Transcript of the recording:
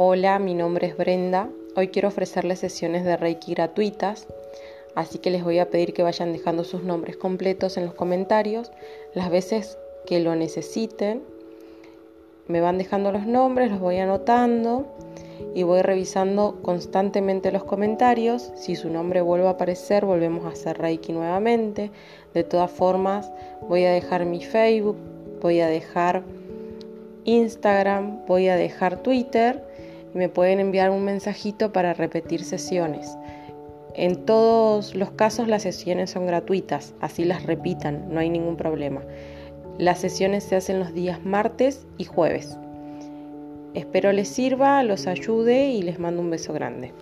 Hola, mi nombre es Brenda. Hoy quiero ofrecerles sesiones de Reiki gratuitas, así que les voy a pedir que vayan dejando sus nombres completos en los comentarios las veces que lo necesiten. Me van dejando los nombres, los voy anotando y voy revisando constantemente los comentarios. Si su nombre vuelve a aparecer, volvemos a hacer Reiki nuevamente. De todas formas, voy a dejar mi Facebook, voy a dejar Instagram, voy a dejar Twitter y me pueden enviar un mensajito para repetir sesiones. En todos los casos las sesiones son gratuitas, así las repitan, no hay ningún problema. Las sesiones se hacen los días martes y jueves. Espero les sirva, los ayude y les mando un beso grande.